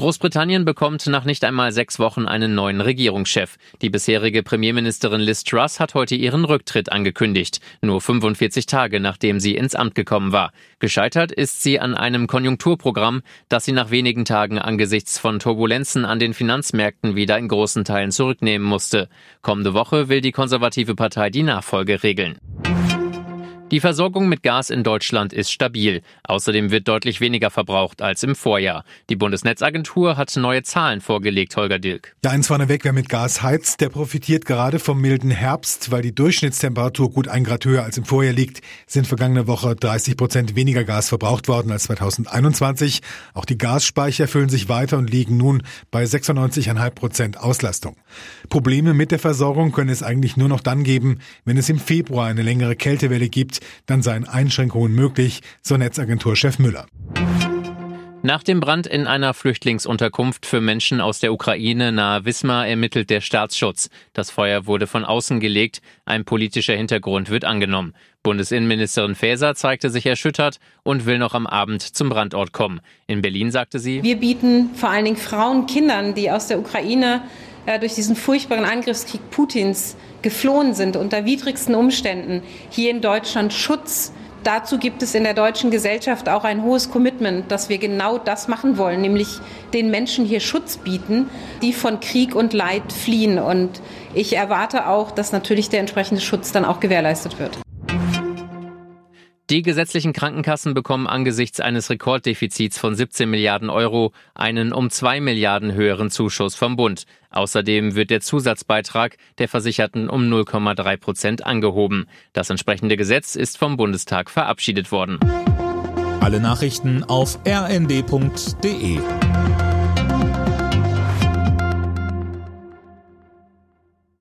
Großbritannien bekommt nach nicht einmal sechs Wochen einen neuen Regierungschef. Die bisherige Premierministerin Liz Truss hat heute ihren Rücktritt angekündigt, nur 45 Tage nachdem sie ins Amt gekommen war. Gescheitert ist sie an einem Konjunkturprogramm, das sie nach wenigen Tagen angesichts von Turbulenzen an den Finanzmärkten wieder in großen Teilen zurücknehmen musste. Kommende Woche will die konservative Partei die Nachfolge regeln. Die Versorgung mit Gas in Deutschland ist stabil. Außerdem wird deutlich weniger verbraucht als im Vorjahr. Die Bundesnetzagentur hat neue Zahlen vorgelegt, Holger Dilk. Ja, eins vorneweg, wer mit Gas heizt, der profitiert gerade vom milden Herbst, weil die Durchschnittstemperatur gut ein Grad höher als im Vorjahr liegt, sind vergangene Woche 30 Prozent weniger Gas verbraucht worden als 2021. Auch die Gasspeicher füllen sich weiter und liegen nun bei 96,5 Prozent Auslastung. Probleme mit der Versorgung können es eigentlich nur noch dann geben, wenn es im Februar eine längere Kältewelle gibt, dann seien Einschränkungen möglich, so Netzagenturchef Müller. Nach dem Brand in einer Flüchtlingsunterkunft für Menschen aus der Ukraine nahe Wismar ermittelt der Staatsschutz. Das Feuer wurde von außen gelegt. Ein politischer Hintergrund wird angenommen. Bundesinnenministerin Faeser zeigte sich erschüttert und will noch am Abend zum Brandort kommen. In Berlin sagte sie, Wir bieten vor allen Dingen Frauen, Kindern, die aus der Ukraine äh, durch diesen furchtbaren Angriffskrieg Putins geflohen sind, unter widrigsten Umständen hier in Deutschland Schutz. Dazu gibt es in der deutschen Gesellschaft auch ein hohes Commitment, dass wir genau das machen wollen, nämlich den Menschen hier Schutz bieten, die von Krieg und Leid fliehen. Und ich erwarte auch, dass natürlich der entsprechende Schutz dann auch gewährleistet wird. Die gesetzlichen Krankenkassen bekommen angesichts eines Rekorddefizits von 17 Milliarden Euro einen um zwei Milliarden höheren Zuschuss vom Bund. Außerdem wird der Zusatzbeitrag der Versicherten um 0,3 Prozent angehoben. Das entsprechende Gesetz ist vom Bundestag verabschiedet worden. Alle Nachrichten auf rnd.de